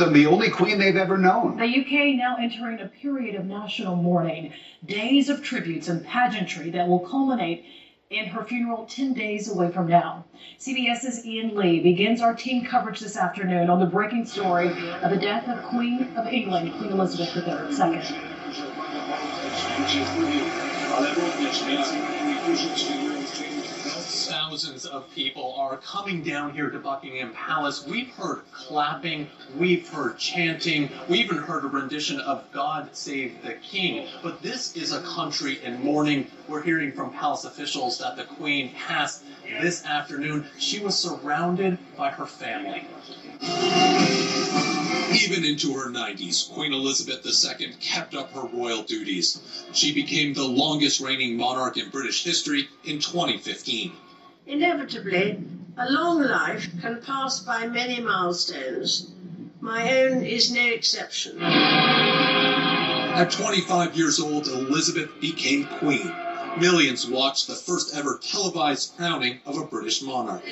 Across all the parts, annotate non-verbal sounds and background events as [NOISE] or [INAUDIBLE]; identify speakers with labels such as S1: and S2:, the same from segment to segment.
S1: Them the only queen they've ever known.
S2: The UK now entering a period of national mourning, days of tributes and pageantry that will culminate in her funeral 10 days away from now. CBS's Ian Lee begins our team coverage this afternoon on the breaking story of the death of Queen of England, Queen Elizabeth II.
S3: Thousands of people are coming down here to Buckingham Palace. We've heard clapping, we've heard chanting, we even heard a rendition of God Save the King. But this is a country in mourning. We're hearing from palace officials that the Queen passed this afternoon. She was surrounded by her family.
S4: Even into her 90s, Queen Elizabeth II kept up her royal duties. She became the longest reigning monarch in British history in 2015.
S5: Inevitably, a long life can pass by many milestones. My own is no exception.
S4: At 25 years old, Elizabeth became queen. Millions watched the first ever televised crowning of a British monarch.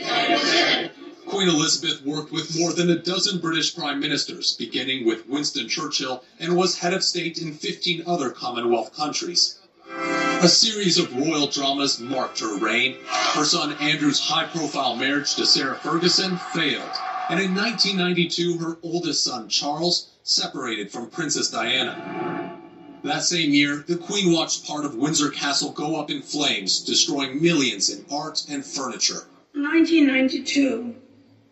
S4: Queen Elizabeth worked with more than a dozen British prime ministers, beginning with Winston Churchill, and was head of state in 15 other Commonwealth countries. A series of royal dramas marked her reign. Her son Andrew's high profile marriage to Sarah Ferguson failed. And in 1992, her oldest son Charles separated from Princess Diana. That same year, the Queen watched part of Windsor Castle go up in flames, destroying millions in art and furniture.
S5: 1992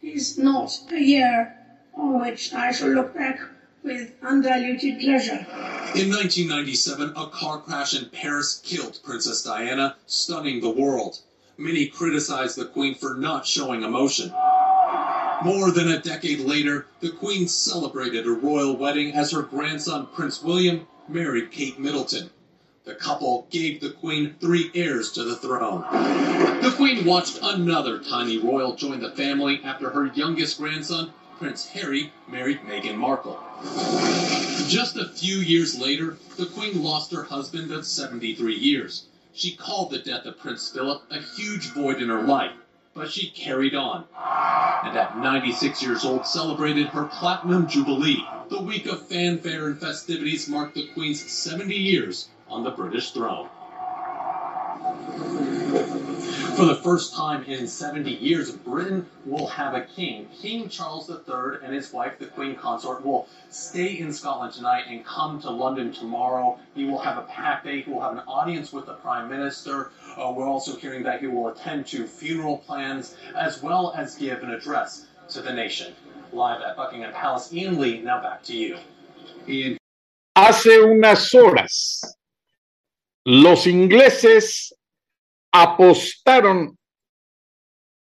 S5: is not a year on which I shall look back with undiluted pleasure.
S4: In 1997, a car crash in Paris killed Princess Diana, stunning the world. Many criticized the Queen for not showing emotion. More than a decade later, the Queen celebrated a royal wedding as her grandson Prince William married Kate Middleton. The couple gave the Queen three heirs to the throne. The Queen watched another tiny royal join the family after her youngest grandson, Prince Harry, married Meghan Markle. Just a few years later, the Queen lost her husband of 73 years. She called the death of Prince Philip a huge void in her life, but she carried on. And at 96 years old, celebrated her Platinum Jubilee. The week of fanfare and festivities marked the Queen's 70 years on the British throne. For the first time in 70 years, Britain will have a king. King Charles III and his wife, the Queen Consort, will stay in Scotland tonight and come to London tomorrow. He will have a packed day. He will have an audience with the Prime Minister. Uh, we're also hearing that he will attend to funeral plans as well as give an address to the nation. Live at Buckingham Palace, Ian Lee, now back to you.
S1: Ian.
S6: Hace unas horas, los ingleses apostaron,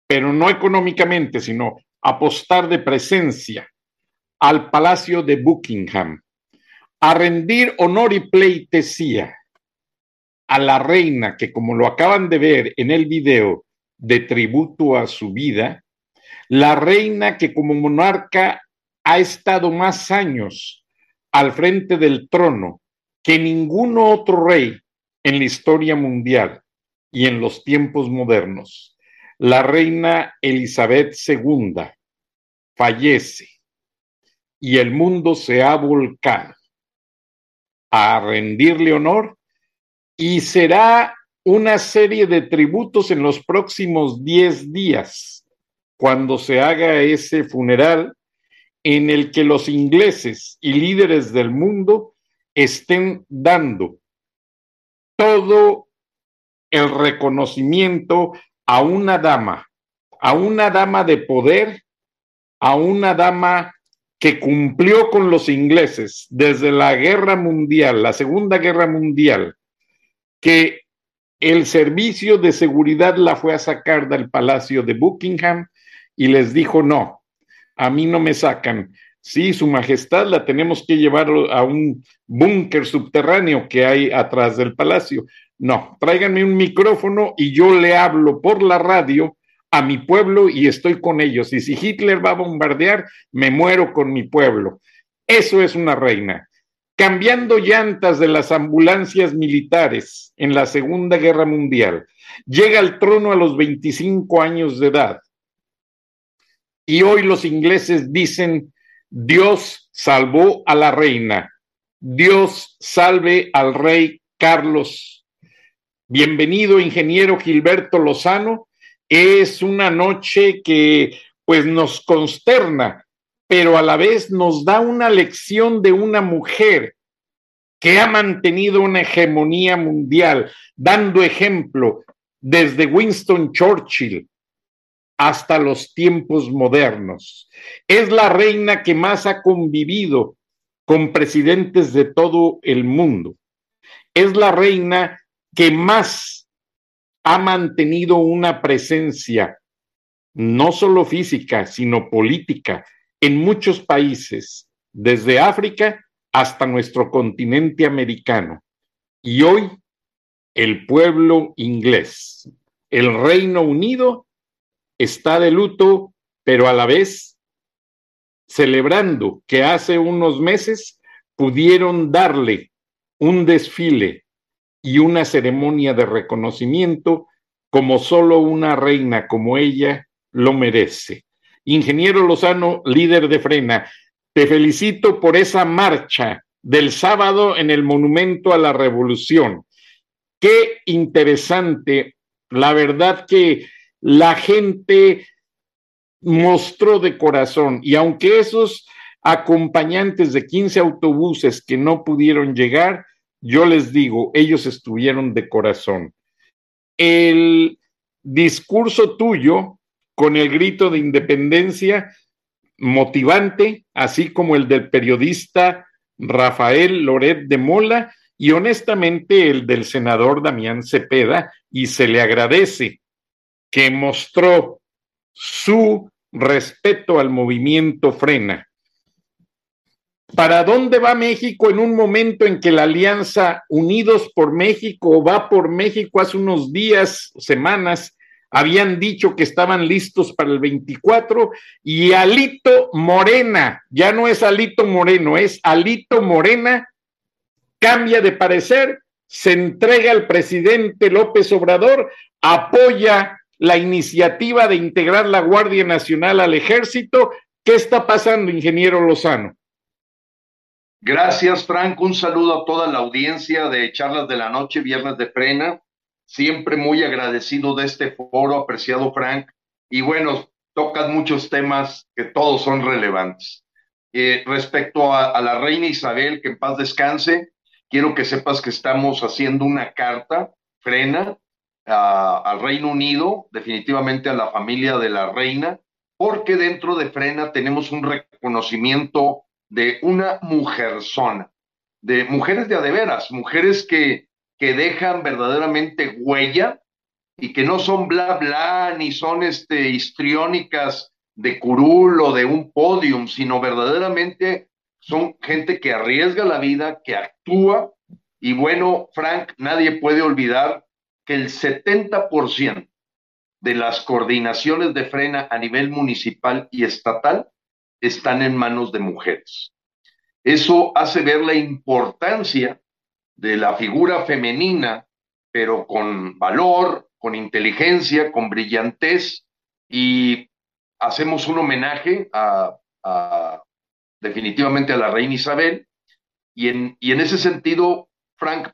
S6: pero no económicamente, sino apostar de presencia al Palacio de Buckingham, a rendir honor y pleitesía a la reina que, como lo acaban de ver en el video de tributo a su vida, la reina que como monarca ha estado más años al frente del trono que ningún otro rey en la historia mundial y en los tiempos modernos. La reina Elizabeth II fallece y el mundo se ha volcado a rendirle honor y será una serie de tributos en los próximos 10 días cuando se haga ese funeral en el que los ingleses y líderes del mundo estén dando todo el reconocimiento a una dama, a una dama de poder, a una dama que cumplió con los ingleses desde la guerra mundial, la Segunda Guerra Mundial, que el servicio de seguridad la fue a sacar del palacio de Buckingham y les dijo, no, a mí no me sacan. Sí, Su Majestad la tenemos que llevar a un búnker subterráneo que hay atrás del palacio. No, tráiganme un micrófono y yo le hablo por la radio a mi pueblo y estoy con ellos. Y si Hitler va a bombardear, me muero con mi pueblo. Eso es una reina. Cambiando llantas de las ambulancias militares en la Segunda Guerra Mundial, llega al trono a los 25 años de edad. Y hoy los ingleses dicen, Dios salvó a la reina, Dios salve al rey Carlos. Bienvenido, ingeniero Gilberto Lozano es una noche que pues nos consterna, pero a la vez nos da una lección de una mujer que ha mantenido una hegemonía mundial, dando ejemplo desde Winston Churchill hasta los tiempos modernos. Es la reina que más ha convivido con presidentes de todo el mundo. Es la reina que más ha mantenido una presencia no solo física, sino política en muchos países, desde África hasta nuestro continente americano. Y hoy el pueblo inglés, el Reino Unido, está de luto, pero a la vez celebrando que hace unos meses pudieron darle un desfile y una ceremonia de reconocimiento como solo una reina como ella lo merece. Ingeniero Lozano, líder de Frena, te felicito por esa marcha del sábado en el Monumento a la Revolución. Qué interesante, la verdad que la gente mostró de corazón y aunque esos acompañantes de 15 autobuses que no pudieron llegar, yo les digo, ellos estuvieron de corazón. El discurso tuyo con el grito de independencia motivante, así como el del periodista Rafael Loret de Mola y honestamente el del senador Damián Cepeda, y se le agradece que mostró su respeto al movimiento Frena. ¿Para dónde va México en un momento en que la alianza Unidos por México va por México hace unos días, semanas, habían dicho que estaban listos para el 24 y Alito Morena, ya no es Alito Moreno, es Alito Morena, cambia de parecer, se entrega al presidente López Obrador, apoya la iniciativa de integrar la Guardia Nacional al ejército. ¿Qué está pasando, ingeniero Lozano?
S7: Gracias, Frank. Un saludo a toda la audiencia de Charlas de la Noche, Viernes de Frena. Siempre muy agradecido de este foro, apreciado Frank. Y bueno, tocan muchos temas que todos son relevantes. Eh, respecto a, la reina Isabel, que en paz descanse, quiero que sepas que estamos haciendo una carta, Frena, al Reino Unido, definitivamente a la familia de la reina, porque dentro de Frena tenemos un reconocimiento de una mujerzona, de mujeres de adeveras, mujeres que, que dejan verdaderamente huella y que no son bla bla ni son este, histriónicas de curul o de un podium, sino verdaderamente son gente que arriesga la vida, que actúa. Y bueno, Frank, nadie puede olvidar que el 70% de las coordinaciones de frena a nivel municipal y estatal están en manos de mujeres. Eso hace ver la importancia de la figura femenina, pero con valor, con inteligencia, con brillantez, y hacemos un homenaje a, definitivamente a la reina Isabel, y en, y en ese sentido, Frank,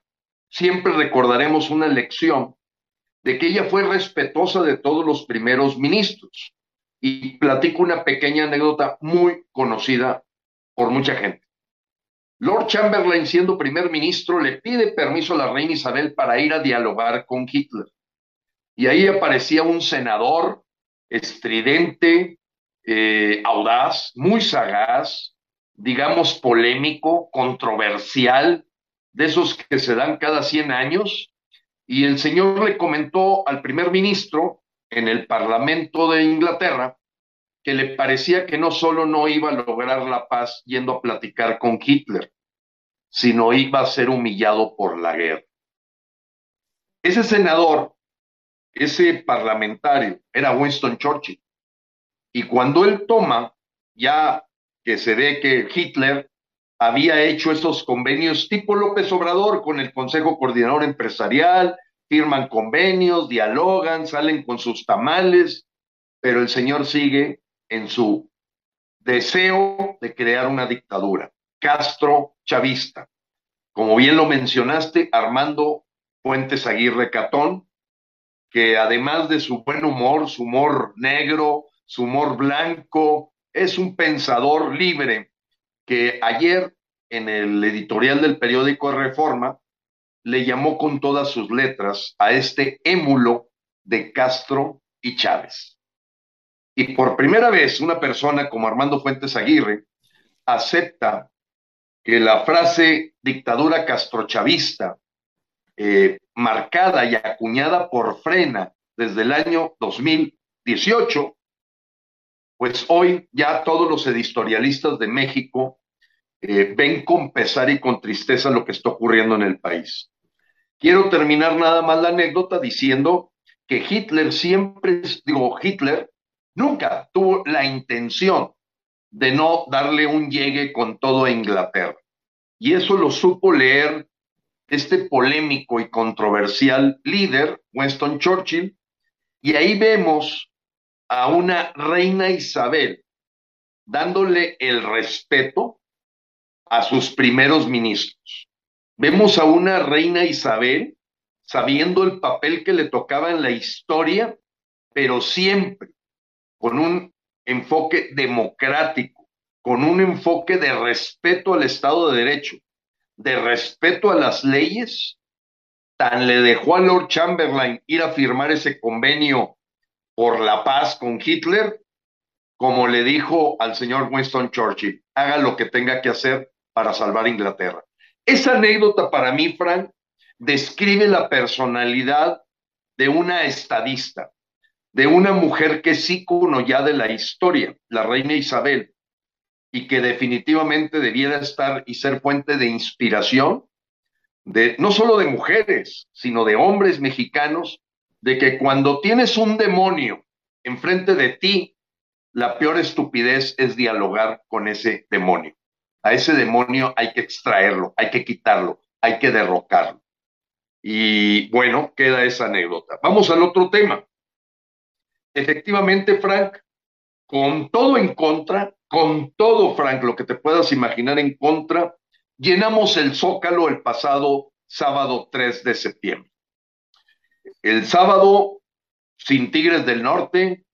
S7: siempre recordaremos una lección de que ella fue respetuosa de todos los primeros ministros y platico una pequeña anécdota muy conocida por mucha gente. Lord Chamberlain, siendo primer ministro, le pide permiso a la reina Isabel para ir a dialogar con Hitler. y ahí aparecía un senador estridente, eh, audaz, muy sagaz, digamos polémico, controversial, de esos que se dan cada 100 años, y el señor le comentó al primer ministro en el Parlamento de Inglaterra que le parecía que no solo no iba a lograr la paz yendo a platicar con Hitler, sino iba a ser humillado por la guerra. Ese senador, ese parlamentario, era Winston Churchill. Y cuando él toma, ya que se ve que Hitler había hecho esos convenios tipo López Obrador con el Consejo Coordinador Empresarial, firman convenios, dialogan, salen con sus tamales, pero el señor sigue en su deseo de crear una dictadura, Castro chavista. Como bien lo mencionaste, Armando Fuentes Aguirre Catón, que además de su buen humor, su humor negro, su humor blanco, es un pensador libre que ayer en el editorial del periódico Reforma le llamó con todas sus letras a este émulo de Castro y Chávez. Y por primera vez una persona como Armando Fuentes Aguirre acepta que la frase dictadura castrochavista, eh, marcada y acuñada por Frena desde el año 2018, pues hoy ya todos los editorialistas de México eh, ven con pesar y con tristeza lo que está ocurriendo en el país. Quiero terminar nada más la anécdota diciendo que Hitler siempre, digo, Hitler nunca tuvo la intención de no darle un llegue con todo Inglaterra. Y eso lo supo leer este polémico y controversial líder, Winston Churchill, y ahí vemos a una reina Isabel dándole el respeto a sus primeros ministros. Vemos a una reina Isabel sabiendo el papel que le tocaba en la historia, pero siempre con un enfoque democrático, con un enfoque de respeto al Estado de Derecho, de respeto a las leyes, tan le dejó a Lord Chamberlain ir a firmar ese convenio por la paz con Hitler, como le dijo al señor Winston Churchill, haga lo que tenga que hacer para salvar Inglaterra. Esa anécdota para mí, Frank, describe la personalidad de una estadista, de una mujer que es ícono ya de la historia, la reina Isabel, y que definitivamente debiera estar y ser fuente de inspiración de no solo de mujeres, sino de hombres mexicanos, de que cuando tienes un demonio enfrente de ti, la peor estupidez es dialogar con ese demonio. A ese demonio hay que extraerlo, hay que quitarlo, hay que derrocarlo. Y bueno, queda esa anécdota. Vamos al otro tema. Efectivamente, Frank, con todo en contra, con todo, Frank, lo que te puedas imaginar en contra, llenamos el Zócalo el pasado sábado 3 de septiembre. El sábado, sin Tigres del Norte,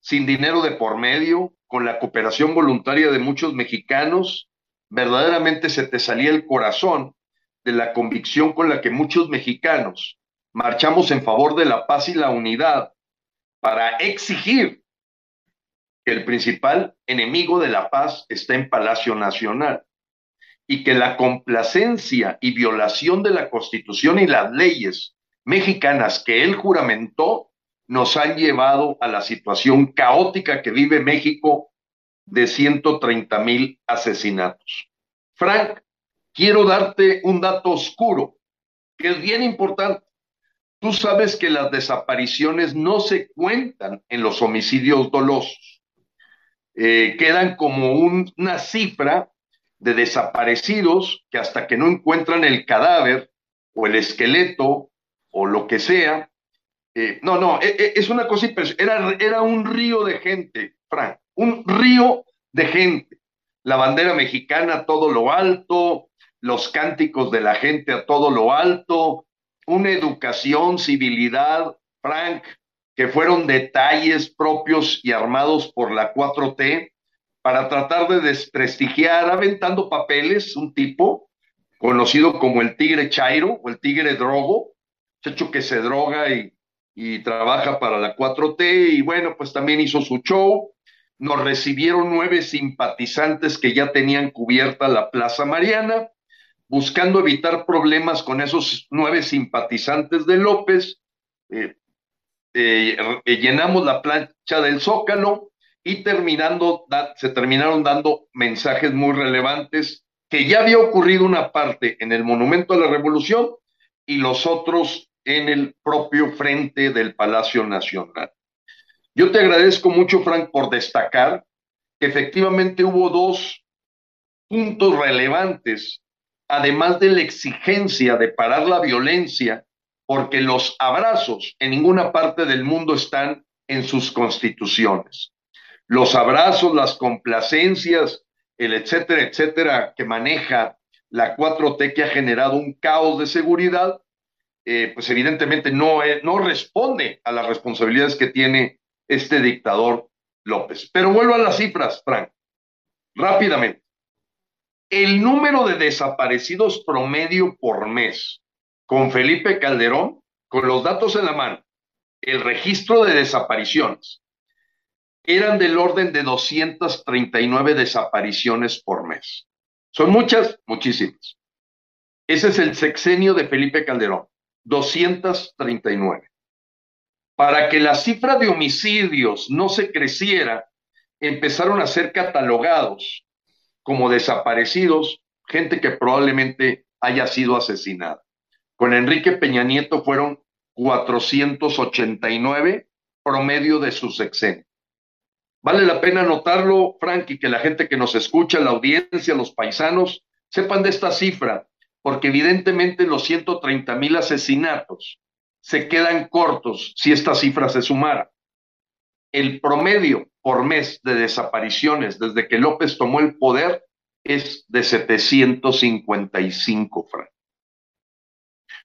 S7: sin dinero de por medio, con la cooperación voluntaria de muchos mexicanos, verdaderamente se te salía el corazón de la convicción con la que muchos mexicanos marchamos en favor de la paz y la unidad para exigir que el principal enemigo de la paz está en Palacio Nacional y que la complacencia y violación de la Constitución y las leyes mexicanas que él juramentó nos han llevado a la situación caótica que vive México de 130 mil asesinatos. Frank, quiero darte un dato oscuro que es bien importante. Tú sabes que las desapariciones no se cuentan en los homicidios dolosos. Eh, quedan como una cifra de desaparecidos que hasta que no encuentran el cadáver o el esqueleto o lo que sea, eh, no, no, e, e, es una cosa, era, era un río de gente, Frank, un río de gente. La bandera mexicana a todo lo alto, los cánticos de la gente a todo lo alto, una educación, civilidad, Frank, que fueron detalles propios y armados por la 4T para tratar de desprestigiar, aventando papeles, un tipo conocido como el tigre Chairo o el tigre drogo, hecho que se droga y, y trabaja para la 4T y bueno, pues también hizo su show. Nos recibieron nueve simpatizantes que ya tenían cubierta la Plaza Mariana, buscando evitar problemas con esos nueve simpatizantes de López. Eh, eh, llenamos la plancha del Zócalo y terminando, se terminaron dando mensajes muy relevantes que ya había ocurrido una parte en el Monumento a la Revolución y los otros en el propio frente del Palacio Nacional. Yo te agradezco mucho, Frank, por destacar que efectivamente hubo dos puntos relevantes, además de la exigencia de parar la violencia, porque los abrazos en ninguna parte del mundo están en sus constituciones. Los abrazos, las complacencias, el etcétera, etcétera, que maneja la 4T que ha generado un caos de seguridad, eh, pues evidentemente no, no responde a las responsabilidades que tiene este dictador López. Pero vuelvo a las cifras, Frank, rápidamente. El número de desaparecidos promedio por mes con Felipe Calderón, con los datos en la mano, el registro de desapariciones, eran del orden de 239 desapariciones por mes. Son muchas, muchísimas. Ese es el sexenio de Felipe Calderón, 239. Para que la cifra de homicidios no se creciera, empezaron a ser catalogados como desaparecidos, gente que probablemente haya sido asesinada. Con Enrique Peña Nieto fueron 489 promedio de su sexenio. Vale la pena notarlo, Frank, y que la gente que nos escucha, la audiencia, los paisanos, sepan de esta cifra, porque evidentemente los 130 mil asesinatos se quedan cortos si esta cifra se sumara. El promedio por mes de desapariciones desde que López tomó el poder es de 755, Frank.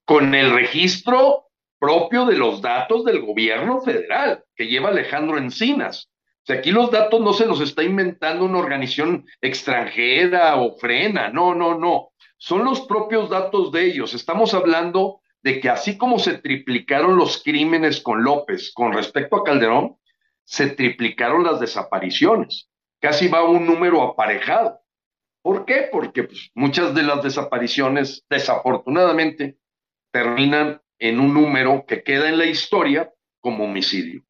S7: Con el registro propio de los datos del gobierno federal que lleva Alejandro Encinas o sea, aquí los datos no se los está inventando una organización extranjera o frena, no, no, no. Son los propios datos de ellos. Estamos hablando de que así como se triplicaron los crímenes con López con respecto a Calderón, se triplicaron las desapariciones. Casi va un número aparejado. ¿Por qué? Porque pues, muchas de las desapariciones, desafortunadamente, terminan en un número que queda en la historia como homicidio.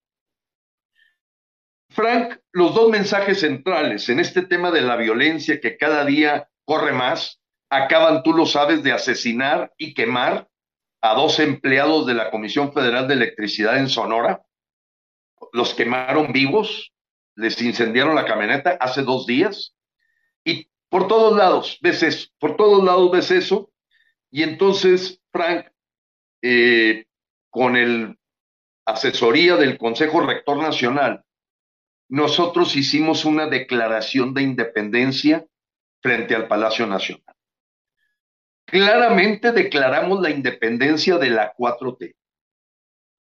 S7: Frank, los dos mensajes centrales en este tema de la violencia que cada día corre más, acaban, tú lo sabes, de asesinar y quemar a dos empleados de la Comisión Federal de Electricidad en Sonora. Los quemaron vivos, les incendiaron la camioneta hace dos días. Y por todos lados ves eso, por todos lados ves eso. Y entonces, Frank, eh, con el asesoría del Consejo Rector Nacional, nosotros hicimos una declaración de independencia frente al Palacio Nacional. Claramente declaramos la independencia de la 4T.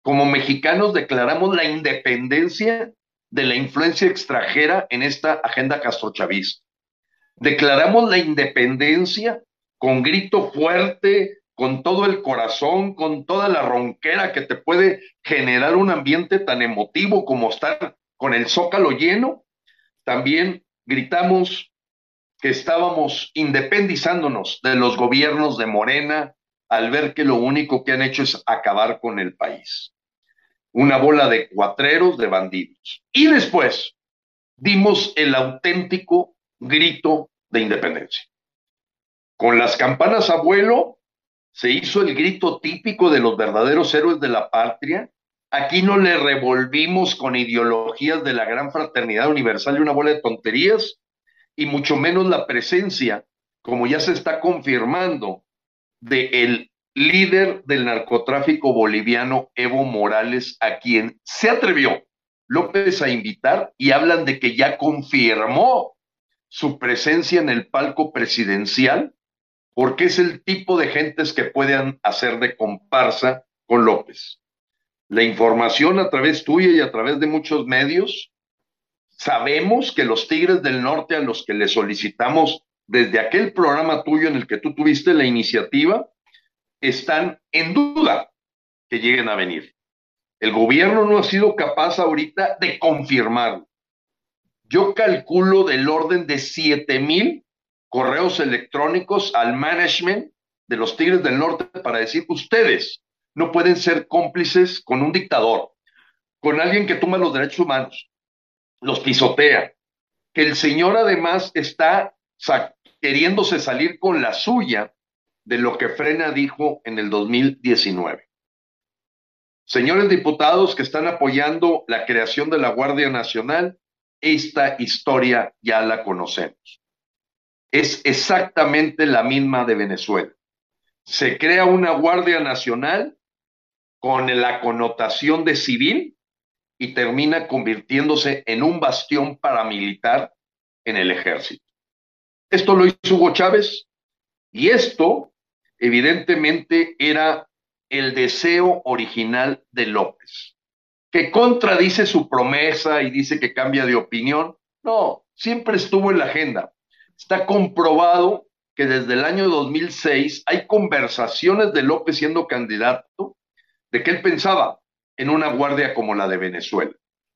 S7: Como mexicanos declaramos la independencia de la influencia extranjera en esta agenda castrochavista. Declaramos la independencia con grito fuerte, con todo el corazón, con toda la ronquera que te puede generar un ambiente tan emotivo como estar con el zócalo lleno, también gritamos que estábamos independizándonos de los gobiernos de Morena al ver que lo único que han hecho es acabar con el país. Una bola de cuatreros, de bandidos. Y después dimos el auténtico grito de independencia. Con las campanas a vuelo se hizo el grito típico de los verdaderos héroes de la patria, Aquí no le revolvimos con ideologías de la gran fraternidad universal y una bola de tonterías, y mucho menos la presencia, como ya se está confirmando, de el líder del narcotráfico boliviano, Evo Morales, a quien se atrevió López a invitar y hablan de que ya confirmó su presencia en el palco presidencial, porque es el tipo de gentes que pueden hacer de comparsa con López la información a través tuya y a través de muchos medios. Sabemos que los Tigres del Norte a los que le solicitamos desde aquel programa tuyo en el que tú tuviste la iniciativa, están en duda que lleguen a venir. El gobierno no ha sido capaz ahorita de confirmarlo. Yo calculo del orden de 7 mil correos electrónicos al management de los Tigres del Norte para decir, ustedes no pueden ser cómplices con un dictador, con alguien que toma los derechos humanos, los pisotea, que el señor además está queriéndose salir con la suya de lo que Frena dijo en el 2019. Señores diputados que están apoyando la creación de la Guardia Nacional, esta historia ya la conocemos. Es exactamente la misma de Venezuela. Se crea una Guardia Nacional con la connotación de civil y termina convirtiéndose en un bastión paramilitar en el ejército. Esto lo hizo Hugo Chávez y esto evidentemente era el deseo original de López, que contradice su promesa y dice que cambia de opinión. No, siempre estuvo en la agenda. Está comprobado que desde el año 2006 hay conversaciones de López siendo candidato de que él pensaba en una guardia como la de Venezuela.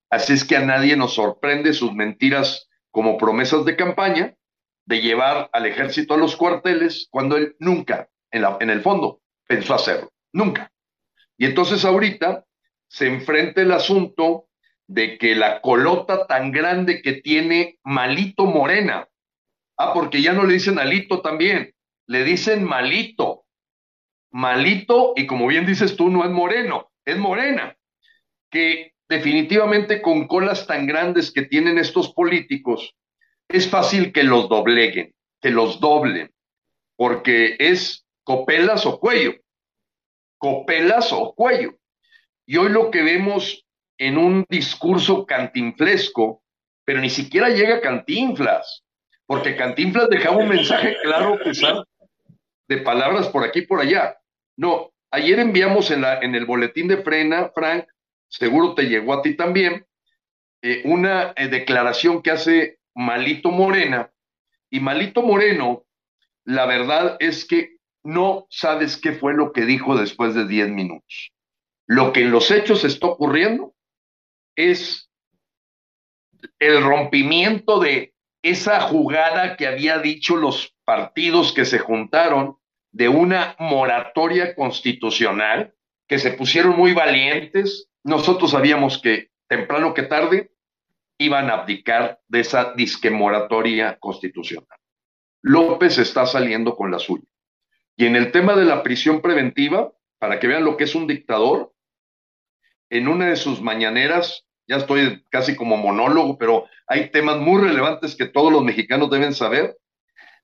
S7: Así es que a nadie nos sorprende sus mentiras como promesas de campaña de llevar al ejército a los cuarteles cuando él nunca, en, el fondo, pensó hacerlo. Nunca. Y entonces ahorita se enfrenta el asunto de que la colota tan grande que tiene Malito Morena, ah, porque ya no le dicen Alito también, le dicen Malito, malito y como bien dices tú, no es moreno, es morena, que definitivamente con colas tan grandes que tienen estos políticos, es fácil que los dobleguen, que los doblen, porque es copelas o cuello, copelas o cuello. Y hoy lo que vemos en un discurso cantinflesco, pero ni siquiera llega Cantinflas, porque Cantinflas dejaba un mensaje claro, de palabras por aquí y por allá. No, ayer enviamos en, el boletín de frena, Frank, seguro te llegó a ti también, eh, una eh, declaración que hace Malito Morena. Y Malito Moreno, la verdad es que no sabes qué fue lo que dijo después de 10 minutos. Lo que en los hechos está ocurriendo es el rompimiento de esa jugada que había dicho los partidos que se juntaron de una moratoria constitucional, que se pusieron muy valientes. Nosotros sabíamos que temprano que tarde iban a abdicar de esa disque moratoria constitucional. López está saliendo con la suya. Y en el tema de la prisión preventiva, para que vean lo que es un dictador, en una de sus mañaneras, ya estoy casi como monólogo, pero hay temas muy relevantes que todos los mexicanos deben saber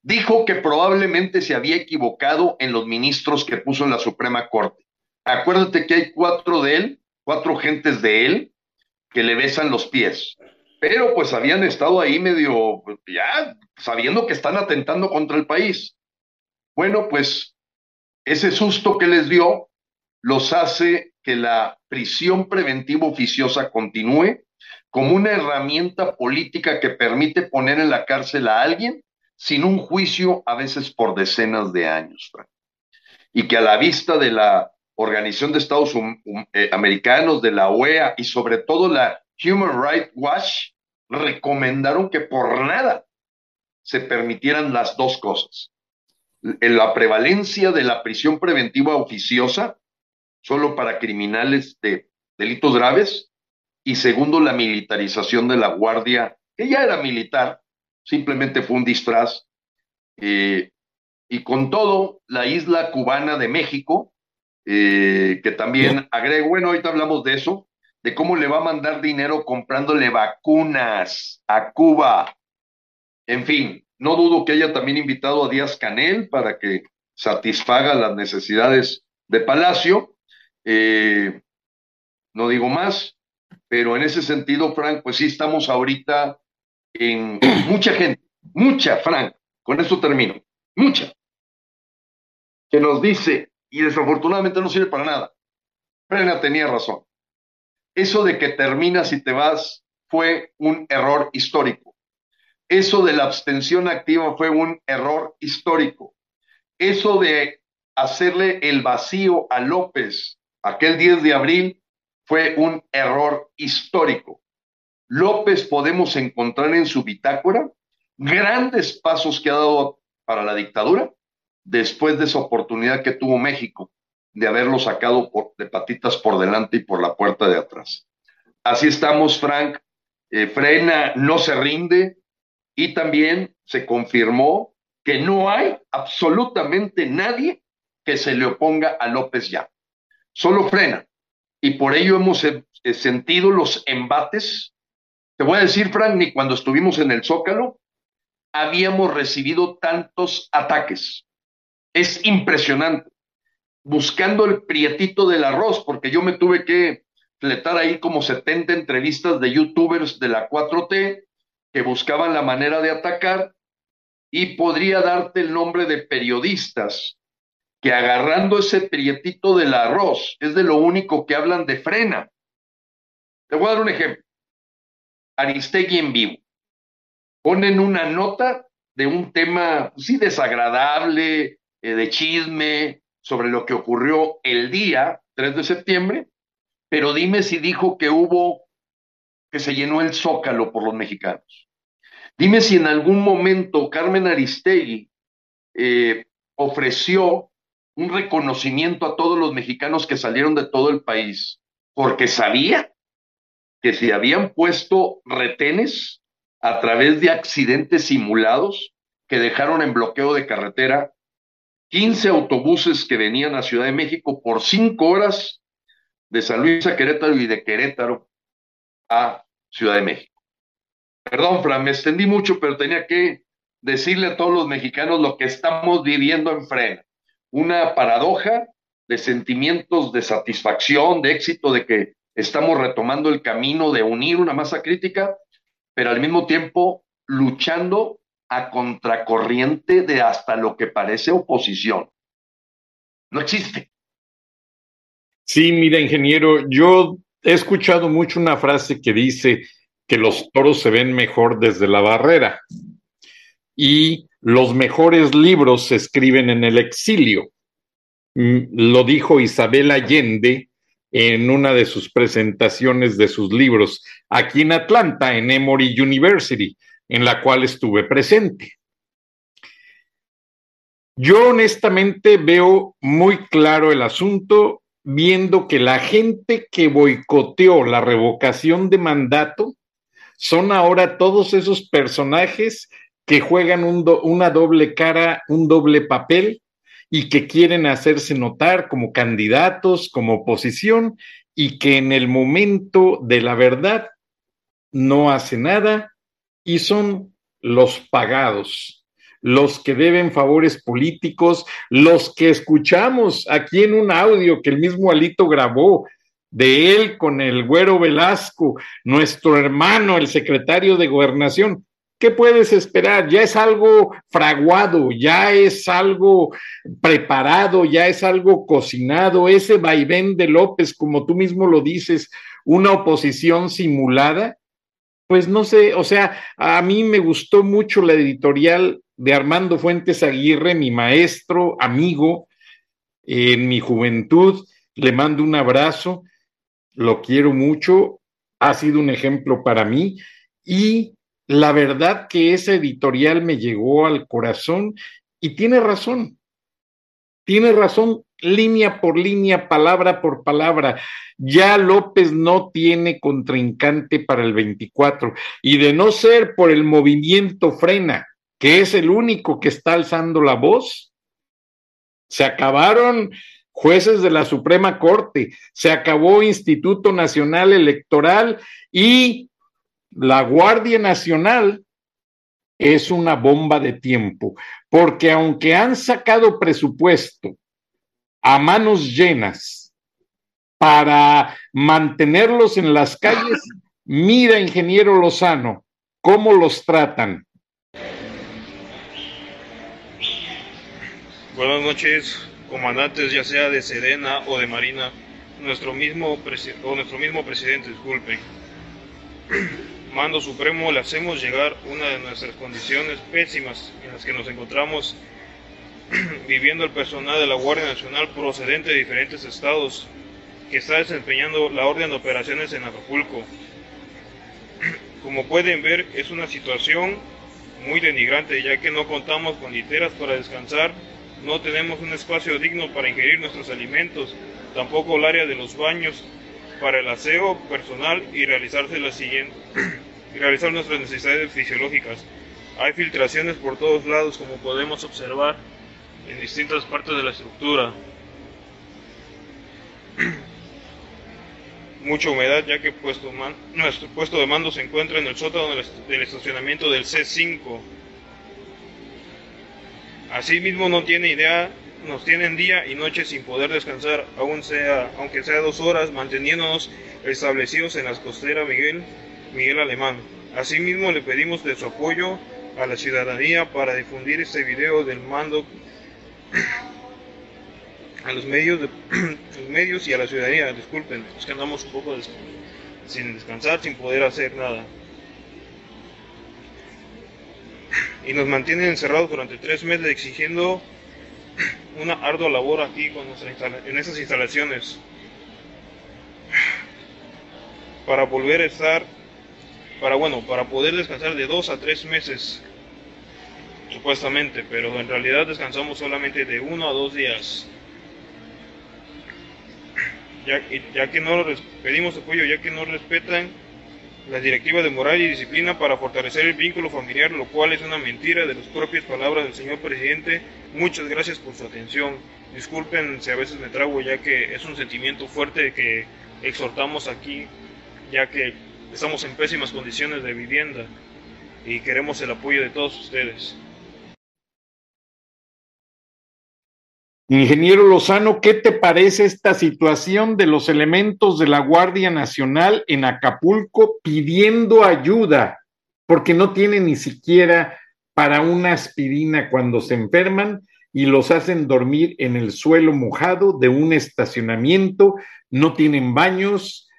S7: dijo que probablemente se había equivocado en los ministros que puso en la Suprema Corte. Acuérdate que hay cuatro de él, cuatro gentes de él, que le besan los pies. Pero pues habían estado ahí medio, ya sabiendo que están atentando contra el país. Bueno, pues ese susto que les dio los hace que la prisión preventiva oficiosa continúe como una herramienta política que permite poner en la cárcel a alguien sin un juicio a veces por decenas de años, y que a la vista de la Organización de Estados eh, Americanos, de la OEA y sobre todo la Human Rights Watch, recomendaron que por nada se permitieran las dos cosas. La prevalencia de la prisión preventiva oficiosa, solo para criminales de delitos graves, y segundo, la militarización de la Guardia, que ya era militar, simplemente fue un disfraz. Eh, y con todo, la isla cubana de México, eh, que también agrego, bueno, ahorita hablamos de eso, de cómo le va a mandar dinero comprándole vacunas a Cuba. En fin, no dudo que haya también invitado a Díaz Canel para que satisfaga las necesidades de Palacio. Eh, no digo más, pero en ese sentido, Frank, pues sí estamos ahorita en mucha gente, mucha, Frank, con esto termino, mucha, que nos dice, y desafortunadamente no sirve para nada, Frena tenía razón. Eso de que terminas y te vas fue un error histórico. Eso de la abstención activa fue un error histórico. Eso de hacerle el vacío a López aquel 10 de abril fue un error histórico. López podemos encontrar en su bitácora grandes pasos que ha dado para la dictadura después de esa oportunidad que tuvo México de haberlo sacado de patitas por delante y por la puerta de atrás. Así estamos, Frank. Eh, frena no se rinde y también se confirmó que no hay absolutamente nadie que se le oponga a López ya. Solo frena. Y por ello hemos eh, sentido los embates. Te voy a decir, Frank, ni cuando estuvimos en el Zócalo habíamos recibido tantos ataques. Es impresionante. Buscando el prietito del arroz, porque yo me tuve que fletar ahí como 70 entrevistas de youtubers de la 4T que buscaban la manera de atacar y podría darte el nombre de periodistas que agarrando ese prietito del arroz es de lo único que hablan de frena. Te voy a dar un ejemplo. Aristegui en vivo. Ponen una nota de un tema, sí, desagradable, eh, de chisme, sobre lo que ocurrió el día 3 de septiembre, pero dime si dijo que hubo, que se llenó el zócalo por los mexicanos. Dime si en algún momento Carmen Aristegui eh, ofreció un reconocimiento a todos los mexicanos que salieron de todo el país, porque sabía que si habían puesto retenes a través de accidentes simulados que dejaron en bloqueo de carretera 15 autobuses que venían a Ciudad de México por cinco horas de San Luis a Querétaro y de Querétaro a Ciudad de México. Perdón, Fran, me extendí mucho, pero tenía que decirle a todos los mexicanos lo que estamos viviendo en Frena. Una paradoja de sentimientos de satisfacción, de éxito, de que estamos retomando el camino de unir una masa crítica, pero al mismo tiempo luchando a contracorriente de hasta lo que parece oposición. No existe.
S6: Sí, mira, ingeniero, yo he escuchado mucho una frase que dice que los toros se ven mejor desde la barrera y los mejores libros se escriben en el exilio. Mm, lo dijo Isabel Allende en una de sus presentaciones de sus libros aquí en Atlanta, en Emory University, en la cual estuve presente. Yo honestamente veo muy claro el asunto viendo que la gente que boicoteó la revocación de mandato son ahora todos esos personajes que juegan una doble cara, un doble papel y que quieren hacerse notar como candidatos, como oposición y que en el momento de la verdad no hace nada y son los pagados los que deben favores políticos, los que escuchamos aquí en un audio que el mismo Alito grabó de él con el güero Velasco, nuestro hermano, el secretario de gobernación. ¿Qué puedes esperar? Ya es algo fraguado, ya es algo preparado, ya es algo cocinado. Ese vaivén de López, como tú mismo lo dices, una oposición simulada, pues no sé, o sea, a mí me gustó mucho la editorial de Armando Fuentes Aguirre, mi maestro, amigo en mi juventud. Le mando un abrazo, lo quiero mucho, ha sido un ejemplo para mí y la verdad que esa editorial me llegó al corazón y tiene razón, tiene razón línea por línea, palabra por palabra. Ya López no tiene contrincante para el 24 y de no ser por el movimiento frena, que es el único que está alzando la voz. Se acabaron jueces de la Suprema Corte, se acabó Instituto Nacional Electoral y la Guardia Nacional es una bomba de tiempo, porque aunque han sacado presupuesto a manos llenas para mantenerlos en las calles, mira, ingeniero Lozano, cómo los tratan.
S8: Buenas noches, comandantes, ya sea de Sedena o de Marina, nuestro mismo, o nuestro mismo presidente, disculpen. Mando Supremo, le hacemos llegar una de nuestras condiciones pésimas en las que nos encontramos [CLEARS THROAT] viviendo el personal de la Guardia Nacional procedente de diferentes estados, que está desempeñando la orden de operaciones en Acapulco. [CLEARS THROAT] Como pueden ver, es una situación muy denigrante, ya que no contamos con literas para descansar, no tenemos un espacio digno para ingerir nuestros alimentos, tampoco el área de los baños para el aseo personal y realizarse la siguiente, [CLEARS THROAT] y realizar nuestras necesidades fisiológicas. Hay filtraciones por todos lados, como podemos observar en distintas partes de la estructura. [CLEARS THROAT] Mucha humedad, ya que nuestro puesto de mando se encuentra en el sótano del estacionamiento del C5. Asimismo, no tiene idea, nos tienen día y noche sin poder descansar, aunque sea dos horas, manteniéndonos establecidos en las costeras Miguel, Miguel Alemán. Asimismo, le pedimos de su apoyo a la ciudadanía para difundir este video del mando [CLEARS THROAT] a los medios, [CLEARS THROAT] los medios y a la ciudadanía. Disculpen, es que andamos un poco sin descansar, sin poder hacer nada. [CLEARS THROAT] Y nos mantienen encerrados durante tres meses exigiendo una ardua labor aquí con en esas instalaciones para volver a estar para bueno para poder descansar de dos a tres meses supuestamente pero en realidad descansamos solamente de uno a dos días ya, ya que no pedimos apoyo ya que no respetan las directivas de moral y disciplina para fortalecer el vínculo familiar, lo cual es una mentira de las propias palabras del señor presidente. Muchas gracias por su atención. Disculpen si a veces me trago, ya que es un sentimiento fuerte que exhortamos aquí, ya que estamos en pésimas condiciones de vivienda y queremos el apoyo de todos ustedes.
S6: Ingeniero Lozano, ¿qué te parece esta situación de los elementos de la Guardia Nacional en Acapulco pidiendo ayuda porque no tienen ni siquiera para una aspirina cuando se enferman y los hacen dormir en el suelo mojado de un estacionamiento, no tienen baños,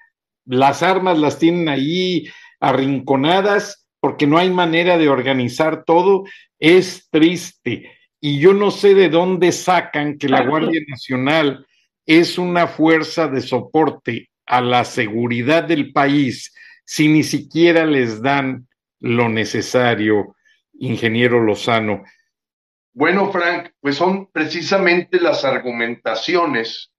S6: las armas las tienen ahí arrinconadas porque no hay manera de organizar todo, es triste y yo no sé de dónde sacan que la Guardia Nacional es una fuerza de soporte a la seguridad del país si ni siquiera les dan lo necesario, ingeniero Lozano.
S7: Bueno, Frank, pues son precisamente las argumentaciones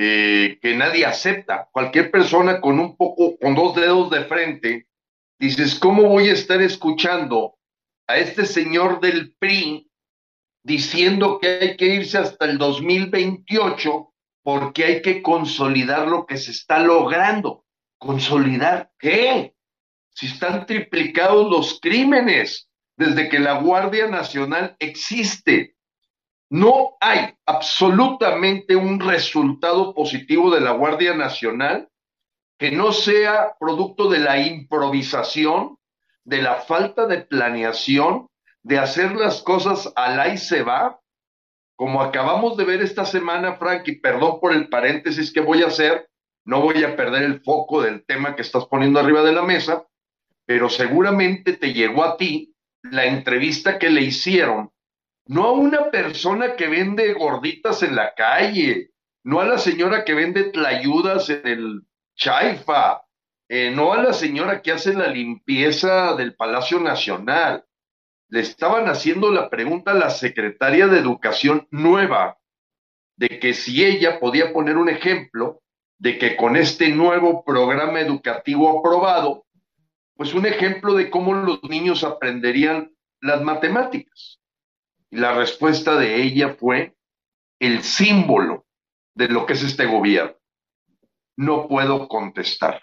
S7: eh, que nadie acepta. Cualquier persona con un poco, con dos dedos de frente, dices, ¿cómo voy a estar escuchando a este señor del PRI diciendo que hay que irse hasta el 2028 porque hay que consolidar lo que se está logrando. ¿Consolidar qué? Si están triplicados los crímenes desde que la Guardia Nacional existe. No hay absolutamente un resultado positivo de la Guardia Nacional que no sea producto de la improvisación, de la falta de planeación de hacer las cosas al ahí se va, como acabamos de ver esta semana, Frank, y perdón por el paréntesis que voy a hacer, no voy a perder el foco del tema que estás poniendo arriba de la mesa, pero seguramente te llegó a ti la entrevista que le hicieron, no a una persona que vende gorditas en la calle, no a la señora que vende tlayudas en el chaifa, eh, no a la señora que hace la limpieza del Palacio Nacional, le estaban haciendo la pregunta a la secretaria de Educación nueva, de que si ella podía poner un ejemplo de que con este nuevo programa educativo aprobado, pues un ejemplo de cómo los niños aprenderían las matemáticas. Y la respuesta de ella fue el símbolo de lo que es este gobierno. No puedo contestar.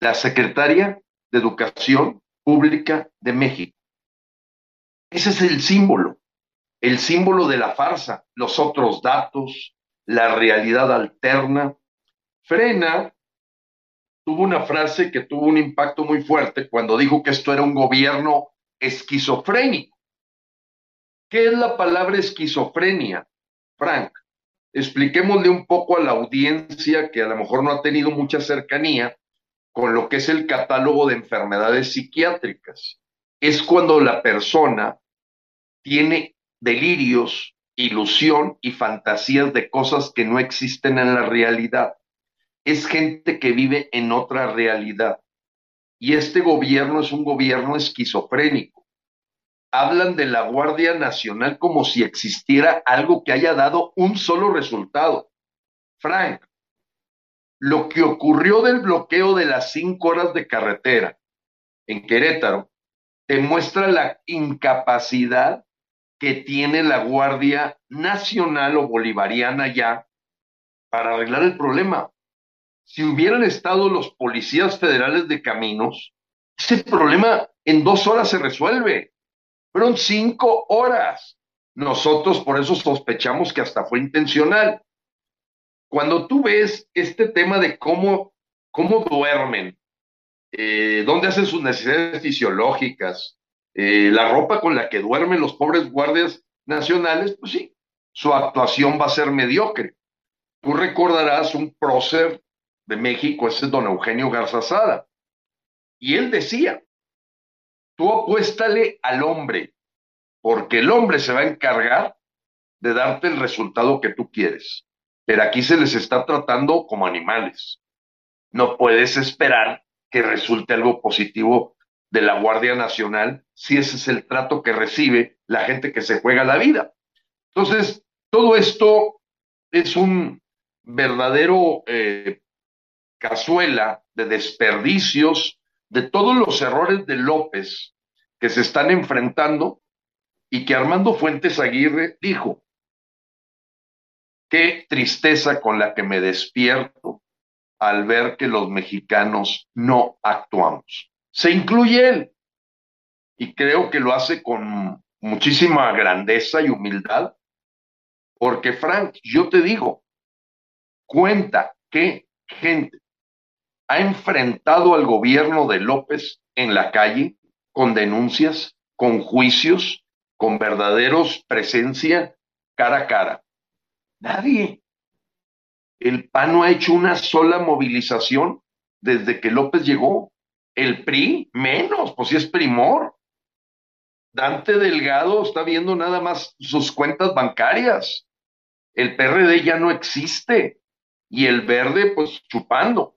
S7: La secretaria de Educación Pública de México. Ese es el símbolo, el símbolo de la farsa, los otros datos, la realidad alterna. Frena tuvo una frase que tuvo un impacto muy fuerte cuando dijo que esto era un gobierno esquizofrénico. ¿Qué es la palabra esquizofrenia, Frank? Expliquémosle un poco a la audiencia que a lo mejor no ha tenido mucha cercanía con lo que es el catálogo de enfermedades psiquiátricas. Es cuando la persona tiene delirios, ilusión y fantasías de cosas que no existen en la realidad. Es gente que vive en otra realidad. Y este gobierno es un gobierno esquizofrénico. Hablan de la Guardia Nacional como si existiera algo que haya dado un solo resultado. Frank, lo que ocurrió del bloqueo de las cinco horas de carretera en Querétaro demuestra la incapacidad que tiene la Guardia Nacional o Bolivariana ya para arreglar el problema. Si hubieran estado los policías federales de caminos, ese problema en dos horas se resuelve. Fueron cinco horas. Nosotros por eso sospechamos que hasta fue intencional. Cuando tú ves este tema de cómo, cómo duermen, eh, dónde hacen sus necesidades fisiológicas, eh, la ropa con la que duermen los pobres guardias nacionales, pues sí, su actuación va a ser mediocre. Tú recordarás un prócer de México, ese es don Eugenio Garzazada, y él decía, tú apuéstale al hombre, porque el hombre se va a encargar de darte el resultado que tú quieres. Pero aquí se les está tratando como animales. No puedes esperar que resulte algo positivo de la Guardia Nacional si ese es el trato que recibe la gente que se juega la vida. Entonces, todo esto es un verdadero eh, cazuela de desperdicios, de todos los errores de López que se están enfrentando y que Armando Fuentes Aguirre dijo, qué tristeza con la que me despierto al ver que los mexicanos no actuamos. Se incluye él y creo que lo hace con muchísima grandeza y humildad, porque Frank, yo te digo, cuenta que gente ha enfrentado al gobierno de López en la calle con denuncias, con juicios, con verdaderos presencia cara a cara. Nadie. El PAN no ha hecho una sola movilización desde que López llegó. El PRI, menos, pues si es primor. Dante Delgado está viendo nada más sus cuentas bancarias. El PRD ya no existe. Y el verde, pues chupando.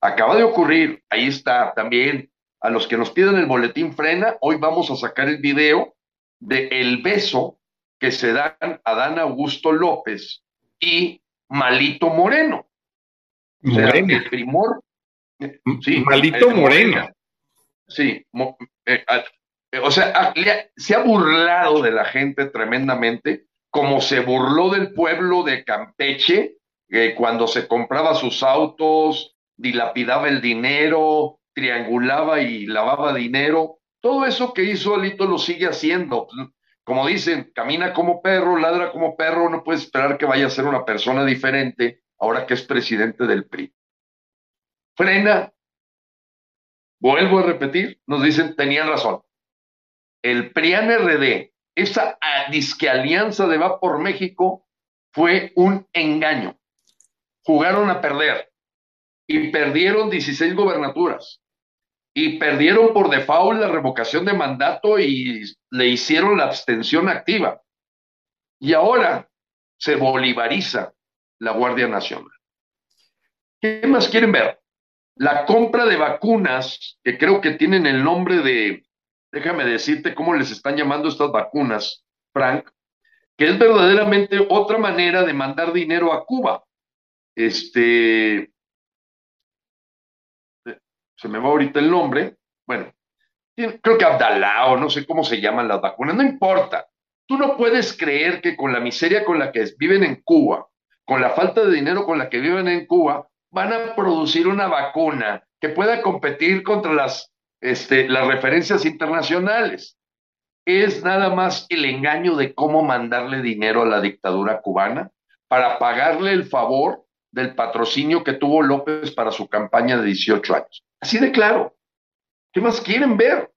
S7: Acaba de ocurrir, ahí está también. A los que nos piden el boletín frena, hoy vamos a sacar el video de el beso que se dan a Dan Augusto López y Malito Moreno.
S6: Moreno.
S7: el primor. Sí,
S6: Malito Moreno.
S7: Sí, mo- eh, eh, o sea, le se ha burlado de la gente tremendamente, como se burló del pueblo de Campeche, eh, cuando se compraba sus autos, dilapidaba el dinero, triangulaba y lavaba dinero. Todo eso que hizo Alito lo sigue haciendo. Como dicen, camina como perro, ladra como perro, no puede esperar que vaya a ser una persona diferente ahora que es presidente del PRI. Frena, vuelvo a repetir, nos dicen, tenían razón. El PRIAN RD, esa ah, disque alianza de Va por México, fue un engaño. Jugaron a perder y perdieron 16 gobernaturas y perdieron por default la revocación de mandato y le hicieron la abstención activa. Y ahora se bolivariza la Guardia Nacional. ¿Qué más quieren ver? La compra de vacunas, que creo que tienen el nombre de, déjame decirte cómo les están llamando estas vacunas, Frank, que es verdaderamente otra manera de mandar dinero a Cuba. Este, se me va ahorita el nombre, bueno, creo que Abdalá o no sé cómo se llaman las vacunas, no importa. Tú no puedes creer que con la miseria con la que viven en Cuba, con la falta de dinero con la que viven en Cuba, van a producir una vacuna que pueda competir contra las, este, las referencias internacionales. Es nada más el engaño de cómo mandarle dinero a la dictadura cubana para pagarle el favor del patrocinio que tuvo López para su campaña de 18 años. Así de claro. ¿Qué más quieren ver?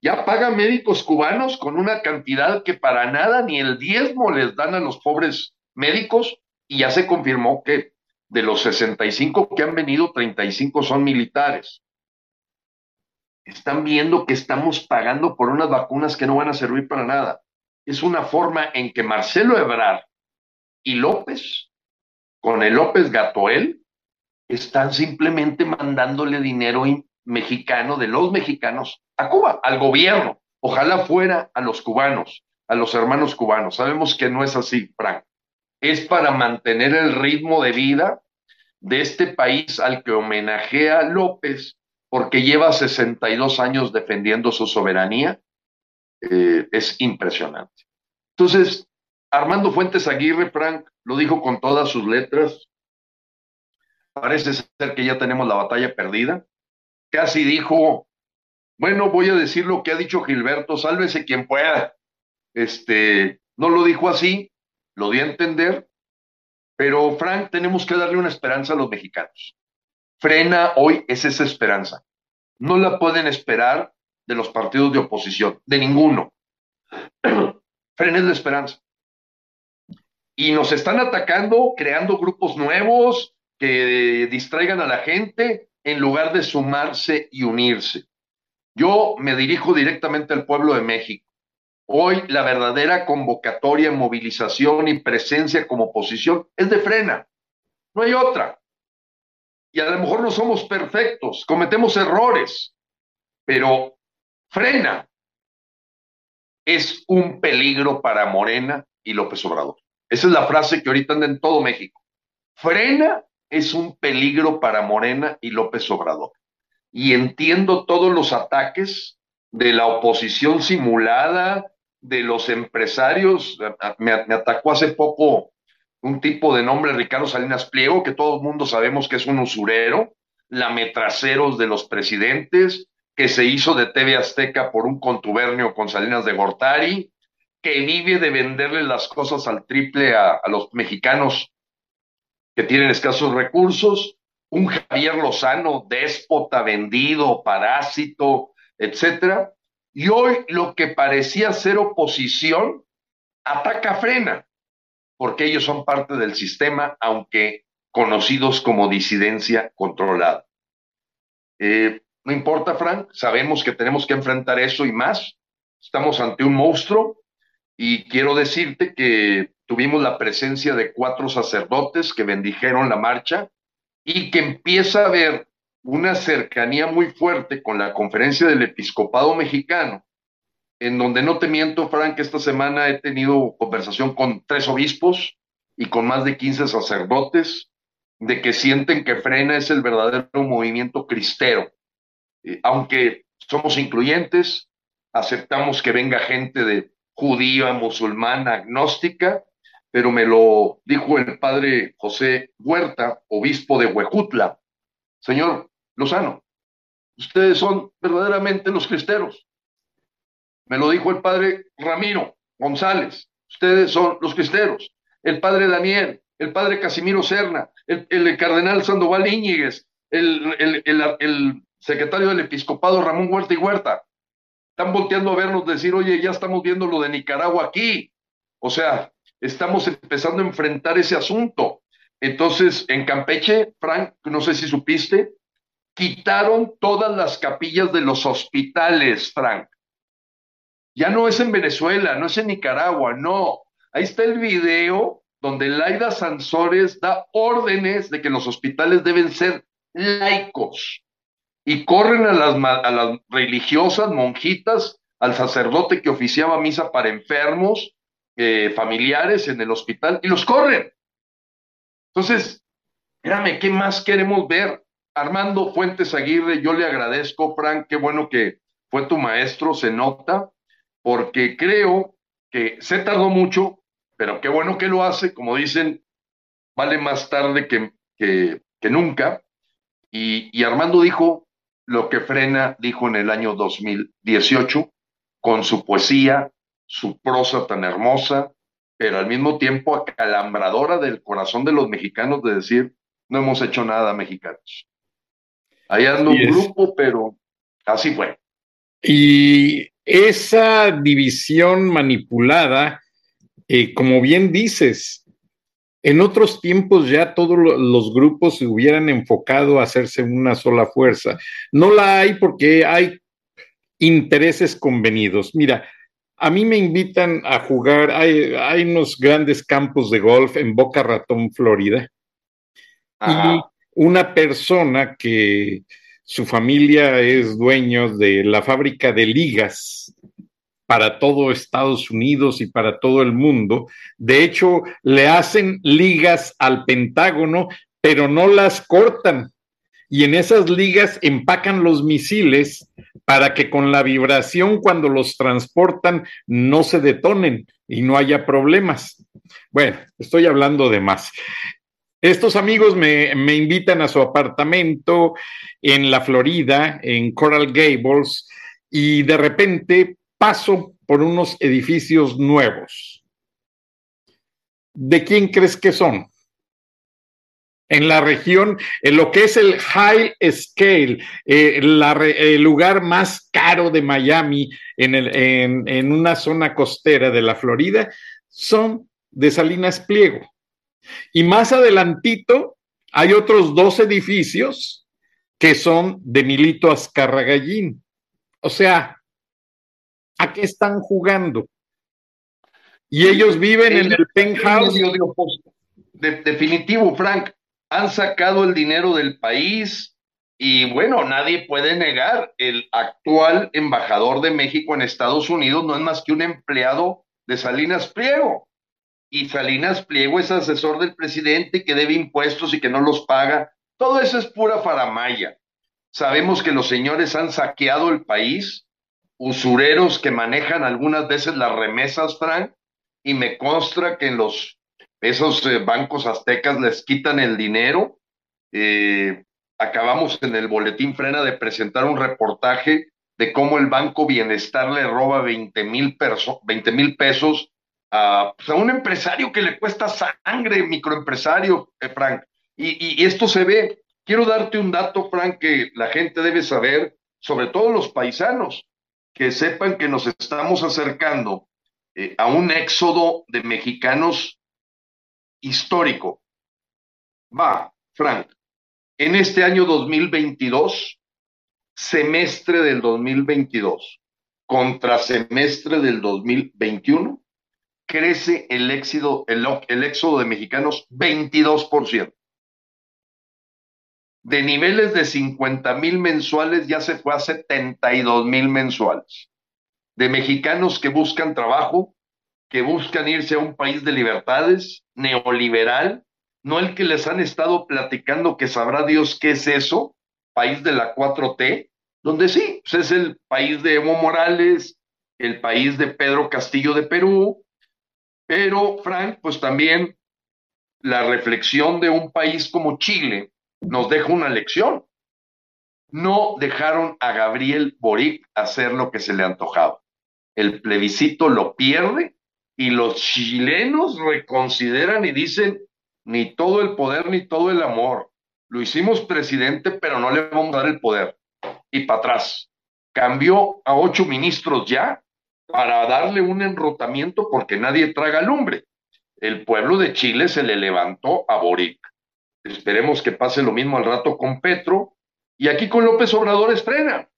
S7: Ya pagan médicos cubanos con una cantidad que para nada ni el diezmo les dan a los pobres médicos y ya se confirmó que de los 65 que han venido, 35 son militares. Están viendo que estamos pagando por unas vacunas que no van a servir para nada. es una forma en que Marcelo Ebrard y López, con el López Gatoel, están simplemente mandándole dinero mexicano de los mexicanos a Cuba, al gobierno. Ojalá fuera a los cubanos, a los hermanos cubanos. Sabemos que no es así, Frank. Es para mantener el ritmo de vida de este país al que homenajea López porque lleva 62 años defendiendo su soberanía. Eh, es impresionante. Entonces, Armando Fuentes Aguirre, Frank, lo dijo con todas sus letras. Parece ser que ya tenemos la batalla perdida. Casi dijo, bueno, voy a decir lo que ha dicho Gilberto, sálvese quien pueda. Este, no lo dijo así, lo di a entender, pero Frank, tenemos que darle una esperanza a los mexicanos. Frena hoy es esa esperanza. No la pueden esperar de los partidos de oposición, de ninguno. [CLEARS THROAT] Frena es la esperanza. Y nos están atacando, creando grupos nuevos que distraigan a la gente en lugar de sumarse y unirse. Yo me dirijo directamente al pueblo de México. Hoy la verdadera convocatoria, movilización y presencia como oposición es de frena. No hay otra. Y a lo mejor no somos perfectos, cometemos errores, pero frena es un peligro para Morena y López Obrador. Esa es la frase que ahorita anda en todo México. Frena es un peligro para Morena y López Obrador. Y entiendo todos los ataques de la oposición simulada, de los empresarios. Me, atacó hace poco un tipo de nombre, Ricardo Salinas Pliego, que todo el mundo sabemos que es un usurero, lametraceros de los presidentes, que se hizo de TV Azteca por un contubernio con Salinas de Gortari, que vive de venderle las cosas al triple a, a los mexicanos que tienen escasos recursos, un Javier Lozano déspota, vendido, parásito, etcétera, y hoy lo que parecía ser oposición ataca frena, porque ellos son parte del sistema, aunque conocidos como disidencia controlada. Eh, no importa, Frank, sabemos que tenemos que enfrentar eso y más. Estamos ante un monstruo y quiero decirte que tuvimos la presencia de cuatro sacerdotes que bendijeron la marcha y que empieza a haber una cercanía muy fuerte con la conferencia del episcopado mexicano, en donde no te miento, Frank, esta semana he tenido conversación con tres obispos y con más de 15 sacerdotes, de que sienten que frena es el verdadero movimiento cristero. Eh, aunque somos incluyentes, aceptamos que venga gente de judía, musulmana, agnóstica, pero me lo dijo el padre José Huerta, obispo de Huejutla. Señor, Lozano, ustedes son verdaderamente los cristeros. Me lo dijo el padre Ramiro González, ustedes son los cristeros. El padre Daniel, el padre Casimiro Serna, el, cardenal Sandoval Íñiguez, el, el, secretario del episcopado Ramón Huerta y Huerta. Están volteando a vernos decir, oye, ya estamos viendo lo de Nicaragua aquí. O sea, estamos empezando a enfrentar ese asunto. Entonces, en Campeche, Frank, no sé si supiste, quitaron todas las capillas de los hospitales, Frank. Ya no es en Venezuela, no es en Nicaragua, no. Ahí está el video donde Laida Sansores da órdenes de que los hospitales deben ser laicos y corren a las, a las religiosas, monjitas, al sacerdote que oficiaba misa para enfermos, eh, familiares en el hospital y los corren. Entonces, espérame, ¿qué más queremos ver? Armando Fuentes Aguirre, yo le agradezco, Frank, qué bueno que fue tu maestro, se nota, porque creo que se tardó mucho, pero qué bueno que lo hace, como dicen, vale más tarde que, que, nunca. Y, y Armando dijo lo que Frena dijo en el año 2018, con su poesía, su prosa tan hermosa, pero al mismo tiempo acalambradora del corazón de los mexicanos de decir, no hemos hecho nada mexicanos. Ahí anda un grupo, pero así fue.
S6: Y esa división manipulada, eh, como bien dices, en otros tiempos ya todos los grupos se hubieran enfocado a hacerse una sola fuerza. No la hay porque hay intereses convenidos. Mira, a mí me invitan a jugar, hay, hay unos grandes campos de golf en Boca Ratón, Florida. Y una persona que su familia es dueño de la fábrica de ligas para todo Estados Unidos y para todo el mundo. De hecho, le hacen ligas al Pentágono, pero no las cortan. Y en esas ligas empacan los misiles para que con la vibración cuando los transportan no se detonen y no haya problemas. Bueno, estoy hablando de más. Estos amigos me, me, invitan a su apartamento en la Florida, en Coral Gables, y de repente paso por unos edificios nuevos. ¿De quién crees que son? En la región, en lo que es el high scale, eh, la, el lugar más caro de Miami, en, el, en, en una zona costera de la Florida, son de Salinas Pliego. Y más adelantito hay otros dos edificios que son de Milito Azcarragallín. O sea, ¿a qué están jugando? Y ellos viven en el penthouse.
S7: De, definitivo, Frank, han sacado el dinero del país y bueno, nadie puede negar, el actual embajador de México en Estados Unidos no es más que un empleado de Salinas Pliego y Salinas Pliego es asesor del presidente que debe impuestos y que no los paga. Todo eso es pura faramaya. Sabemos que los señores han saqueado el país, usureros que manejan algunas veces las remesas, Frank, y me consta que en los esos eh, bancos aztecas les quitan el dinero. Eh, acabamos en el boletín Frena de presentar un reportaje de cómo el Banco Bienestar le roba 20 mil pesos a, pues, a, un empresario que le cuesta sangre, microempresario, eh, Frank. Y, y, esto se ve. Quiero darte un dato, Frank, que la gente debe saber, sobre todo los paisanos, que sepan que nos estamos acercando a un éxodo de mexicanos histórico. Va, Frank, en este año 2022, semestre del 2022, contra semestre del 2021, crece el éxodo, el, éxodo de mexicanos 22%. De niveles de 50 mil mensuales ya se fue a 72 mil mensuales. De mexicanos que buscan trabajo, que buscan irse a un país de libertades, neoliberal, no el que les han estado platicando que sabrá Dios qué es eso, país de la 4T, donde sí, pues es el país de Evo Morales, el país de Pedro Castillo de Perú, pero, Frank, pues también la reflexión de un país como Chile nos deja una lección. No dejaron a Gabriel Boric hacer lo que se le antojaba. El plebiscito lo pierde y los chilenos reconsideran y dicen, ni todo el poder ni todo el amor. Lo hicimos presidente, pero no le vamos a dar el poder. Y para atrás. Cambió a ocho ministros ya para darle un enrotamiento porque nadie traga lumbre. El pueblo de Chile se le levantó a Boric. Esperemos que pase lo mismo al rato con Petro y aquí con López Obrador estrena.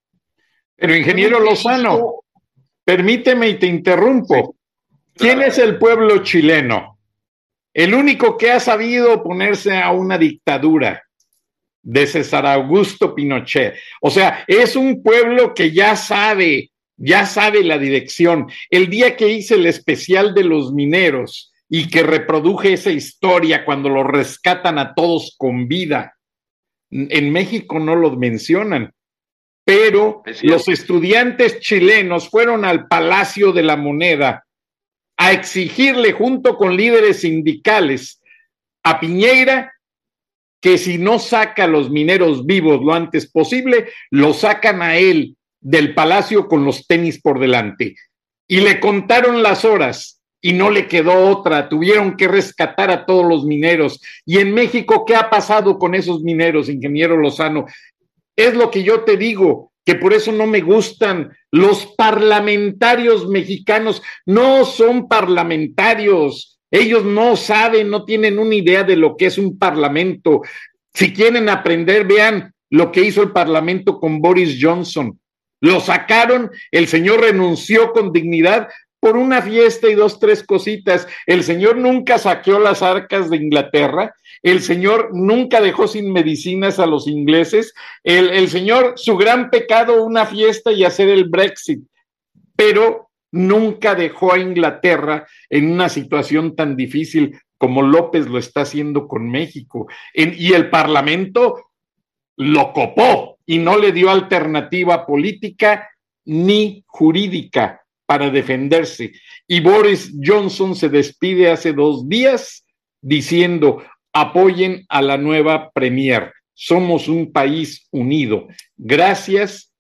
S6: Pero ingeniero Lozano, permíteme y te interrumpo. ¿Quién es el pueblo chileno? El único que ha sabido ponerse a una dictadura de César Augusto Pinochet. O sea, es un pueblo que ya sabe ya sabe la dirección. El día que hice el especial de los mineros y que reproduje esa historia cuando lo rescatan a todos con vida, en México no lo mencionan, pero los estudiantes chilenos fueron al Palacio de la Moneda a exigirle junto con líderes sindicales a Piñeira que si no saca a los mineros vivos lo antes posible, lo sacan a él del palacio con los tenis por delante. Y le contaron las horas y no le quedó otra. Tuvieron que rescatar a todos los mineros. Y en México, ¿qué ha pasado con esos mineros, ingeniero Lozano? Es lo que yo te digo, que por eso no me gustan los parlamentarios mexicanos. No son parlamentarios. Ellos no saben, no tienen una idea de lo que es un parlamento. Si quieren aprender, vean lo que hizo el parlamento con Boris Johnson. Lo sacaron, el señor renunció con dignidad por una fiesta y dos, tres cositas. El señor nunca saqueó las arcas de Inglaterra, el señor nunca dejó sin medicinas a los ingleses, el, el señor, su gran pecado, una fiesta y hacer el Brexit, pero nunca dejó a Inglaterra en una situación tan difícil como López lo está haciendo con México. y el Parlamento lo copó y no le dio alternativa política ni jurídica para defenderse. Y Boris Johnson se despide hace dos días diciendo, apoyen a la nueva Premier. Somos un país unido. Gracias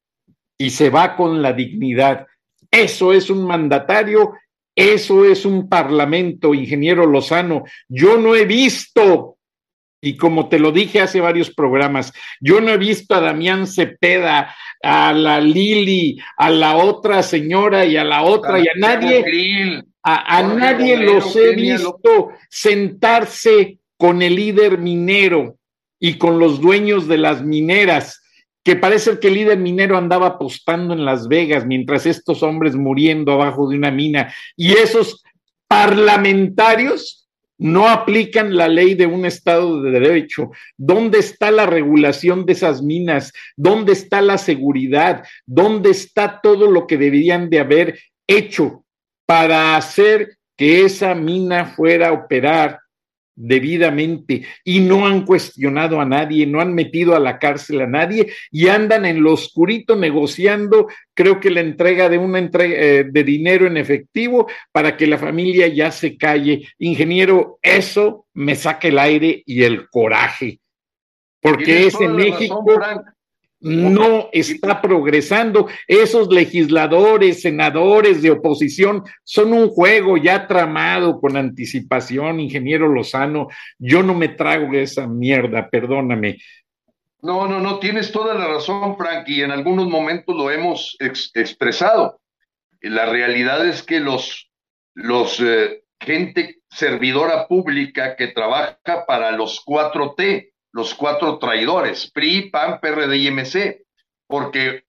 S6: y se va con la dignidad. Eso es un mandatario, eso es un parlamento, ingeniero Lozano. Yo no he visto, y como te lo dije hace varios programas, yo no he visto a Damián Cepeda, a la Lili, a la otra señora y a la otra y a nadie, a, nadie los he visto sentarse con el líder minero y con los dueños de las mineras que parece que el líder minero andaba apostando en Las Vegas mientras estos hombres muriendo abajo de una mina y esos parlamentarios no aplican la ley de un Estado de Derecho. ¿Dónde está la regulación de esas minas? ¿Dónde está la seguridad? ¿Dónde está todo lo que deberían de haber hecho para hacer que esa mina fuera a operar debidamente y no han cuestionado a nadie, no han metido a la cárcel a nadie y andan en lo oscurito negociando, creo que la entrega de una entrega eh, de dinero en efectivo para que la familia ya se calle. Ingeniero, eso me saca el aire y el coraje, porque es en México no está progresando. Esos legisladores, senadores de oposición son un juego ya tramado con anticipación, ingeniero Lozano. Yo no me trago esa mierda, perdóname.
S7: No, no, no, tienes toda la razón, Frank, y en algunos momentos lo hemos expresado. La realidad es que los, los eh, gente servidora pública que trabaja para los 4T, los cuatro traidores, PRI, PAN, PRD y MC, porque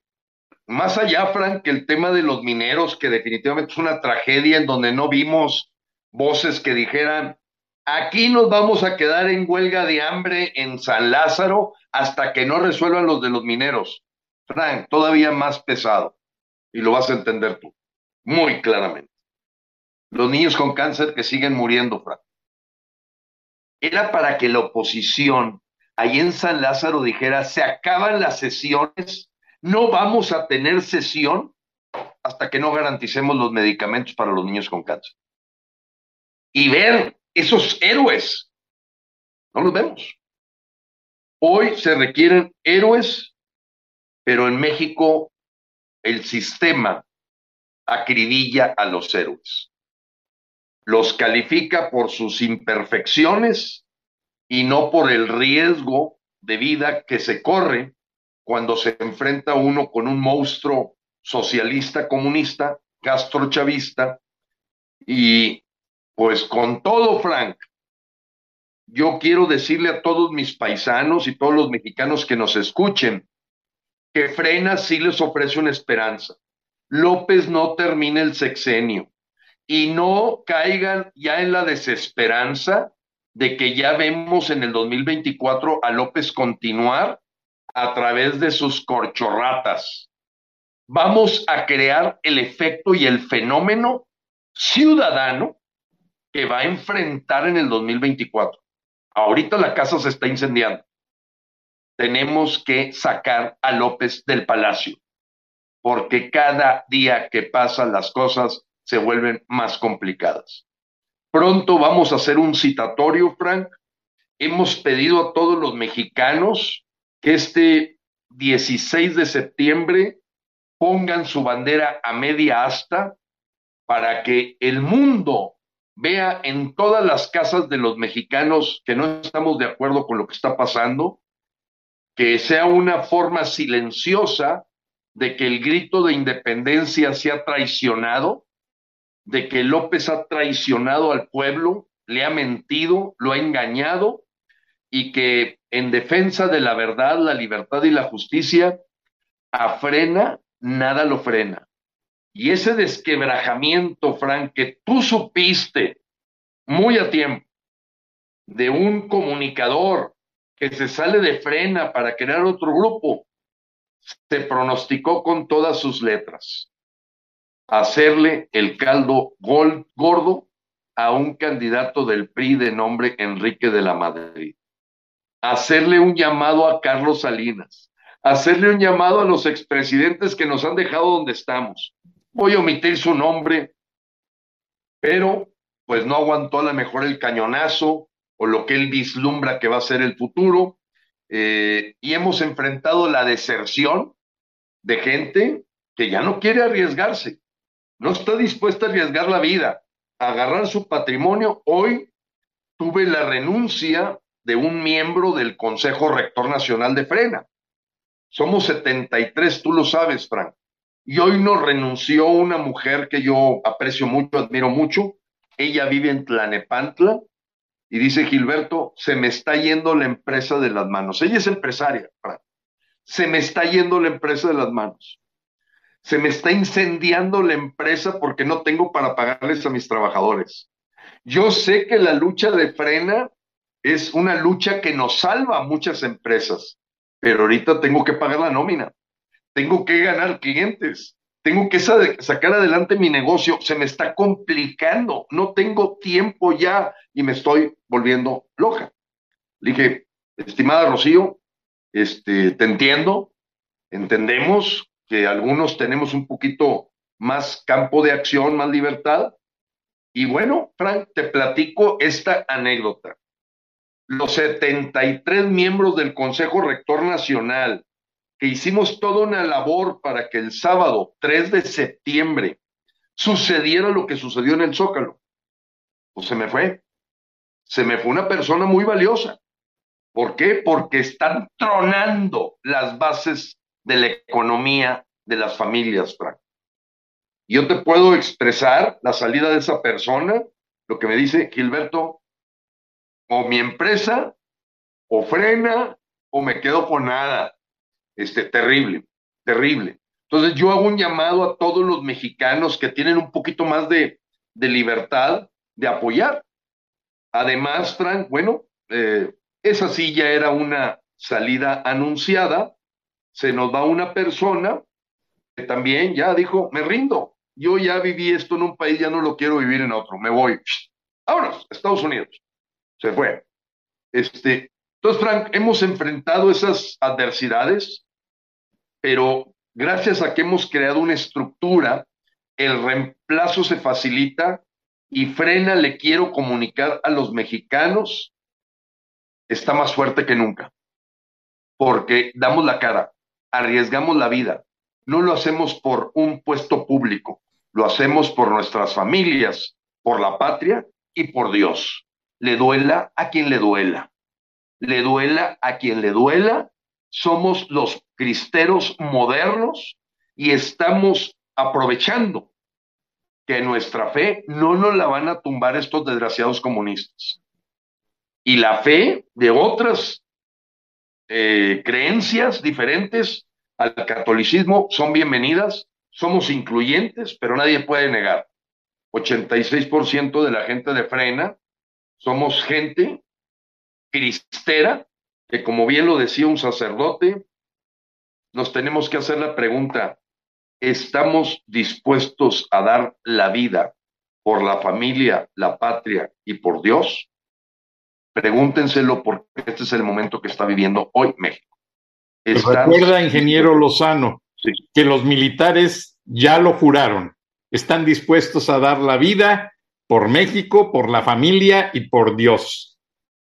S7: más allá, Frank, que el tema de los mineros, que definitivamente es una tragedia en donde no vimos voces que dijeran, aquí nos vamos a quedar en huelga de hambre en San Lázaro hasta que no resuelvan los de los mineros. Frank, todavía más pesado, y lo vas a entender tú, muy claramente. Los niños con cáncer que siguen muriendo, Frank. Era para que la oposición ahí en San Lázaro dijera, se acaban las sesiones, no vamos a tener sesión hasta que no garanticemos los medicamentos para los niños con cáncer. Y ver esos héroes, no los vemos. Hoy se requieren héroes, pero en México el sistema acribilla a los héroes. Los califica por sus imperfecciones y no por el riesgo de vida que se corre cuando se enfrenta uno con un monstruo socialista comunista, castrochavista, y pues con todo, Frank, yo quiero decirle a todos mis paisanos y todos los mexicanos que nos escuchen que Frena sí les ofrece una esperanza. López no termine el sexenio y no caigan ya en la desesperanza de que ya vemos en el 2024 a López continuar a través de sus corchorratas. Vamos a crear el efecto y el fenómeno ciudadano que va a enfrentar en el 2024. Ahorita la casa se está incendiando. Tenemos que sacar a López del palacio, porque cada día que pasan las cosas se vuelven más complicadas. Pronto vamos a hacer un citatorio, Frank. Hemos pedido a todos los mexicanos que este 16 de septiembre pongan su bandera a media asta para que el mundo vea en todas las casas de los mexicanos que no estamos de acuerdo con lo que está pasando, que sea una forma silenciosa de que el grito de independencia sea traicionado de que López ha traicionado al pueblo, le ha mentido, lo ha engañado y que en defensa de la verdad, la libertad y la justicia, a frena, nada lo frena. Y ese desquebrajamiento, Frank, que tú supiste muy a tiempo de un comunicador que se sale de frena para crear otro grupo, se pronosticó con todas sus letras hacerle el caldo gordo a un candidato del PRI de nombre Enrique de la Madrid, hacerle un llamado a Carlos Salinas, hacerle un llamado a los expresidentes que nos han dejado donde estamos. Voy a omitir su nombre, pero pues no aguantó a lo mejor el cañonazo o lo que él vislumbra que va a ser el futuro. Eh, y hemos enfrentado la deserción de gente que ya no quiere arriesgarse, no está dispuesta a arriesgar la vida, a agarrar su patrimonio. Hoy tuve la renuncia de un miembro del Consejo Rector Nacional de Frena. Somos 73, tú lo sabes, Frank. Y hoy nos renunció una mujer que yo aprecio mucho, admiro mucho. Ella vive en Tlanepantla y dice, Gilberto, se me está yendo la empresa de las manos. Ella es empresaria, Frank. Se me está yendo la empresa de las manos. Se me está incendiando la empresa porque no tengo para pagarles a mis trabajadores. Yo sé que la lucha de frena es una lucha que nos salva a muchas empresas, pero ahorita tengo que pagar la nómina, tengo que ganar clientes, tengo que sacar adelante mi negocio, se me está complicando, no tengo tiempo ya y me estoy volviendo loca. Le dije, estimada Rocío, este, te entiendo, entendemos que algunos tenemos un poquito más campo de acción, más libertad. Y bueno, Frank, te platico esta anécdota. Los 73 miembros del Consejo Rector Nacional que hicimos toda una labor para que el sábado 3 de septiembre sucediera lo que sucedió en el Zócalo. Pues se me fue. Se me fue una persona muy valiosa. ¿Por qué? Porque están tronando las bases de la economía de las familias, Frank. Yo te puedo expresar la salida de esa persona, lo que me dice Gilberto, o mi empresa, o frena, o me quedo con nada. Este, terrible, terrible. Entonces yo hago un llamado a todos los mexicanos que tienen un poquito más de, de libertad de apoyar. Además, Frank, bueno, eh, esa sí ya era una salida anunciada. Se nos va una persona que también ya dijo, me rindo. Yo ya viví esto en un país, ya no lo quiero vivir en otro. Me voy. Vámonos, Estados Unidos. Se fue. Este, entonces, Frank, hemos enfrentado esas adversidades, pero gracias a que hemos creado una estructura, el reemplazo se facilita y frena, le quiero comunicar a los mexicanos, está más fuerte que nunca, porque damos la cara, arriesgamos la vida, no lo hacemos por un puesto público, lo hacemos por nuestras familias, por la patria y por Dios. Le duela a quien le duela le duela a quien le duela, somos los cristeros modernos y estamos aprovechando que nuestra fe no nos la van a tumbar estos desgraciados comunistas. Y la fe de otras eh, creencias diferentes al catolicismo son bienvenidas, somos incluyentes, pero nadie puede negar. 86% de la gente de frena somos gente cristera, que como bien lo decía un sacerdote, nos tenemos que hacer la pregunta, ¿estamos dispuestos a dar la vida por la familia, la patria y por Dios? Pregúntenselo porque este es el momento que está viviendo hoy México.
S6: Recuerda, ingeniero Lozano, que los militares ya lo juraron, están dispuestos a dar la vida por México, por la familia y por Dios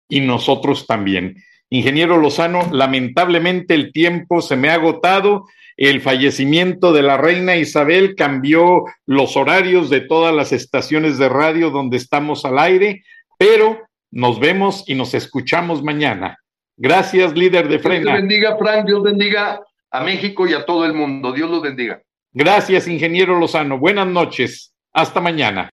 S6: y nosotros también. Ingeniero Lozano, lamentablemente el tiempo se me ha agotado. El fallecimiento de la reina Isabel cambió los horarios de todas las estaciones de radio donde estamos al aire, pero nos vemos y nos escuchamos mañana. Gracias, líder de Frena.
S7: Dios bendiga, Frank. Dios bendiga a México y a todo el mundo. Dios los bendiga.
S6: Gracias, ingeniero Lozano. Buenas noches. Hasta mañana.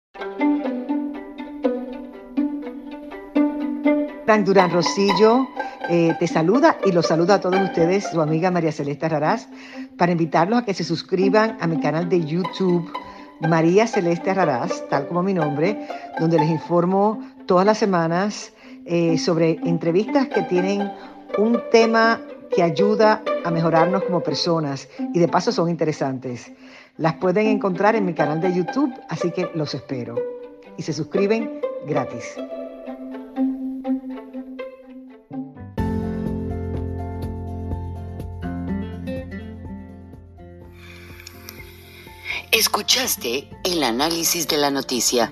S9: Durán Rosillo, eh, te saluda y los saluda a todos ustedes, su amiga María Celeste Raraz, para invitarlos a que se suscriban a mi canal de YouTube, María Celeste Raraz, tal como mi nombre, donde les informo todas las semanas eh, sobre entrevistas que tienen un tema que ayuda a mejorarnos como personas y de paso son interesantes. Las pueden encontrar en mi canal de YouTube, así que los espero. Y se suscriben gratis.
S10: Escuchaste el análisis de la noticia,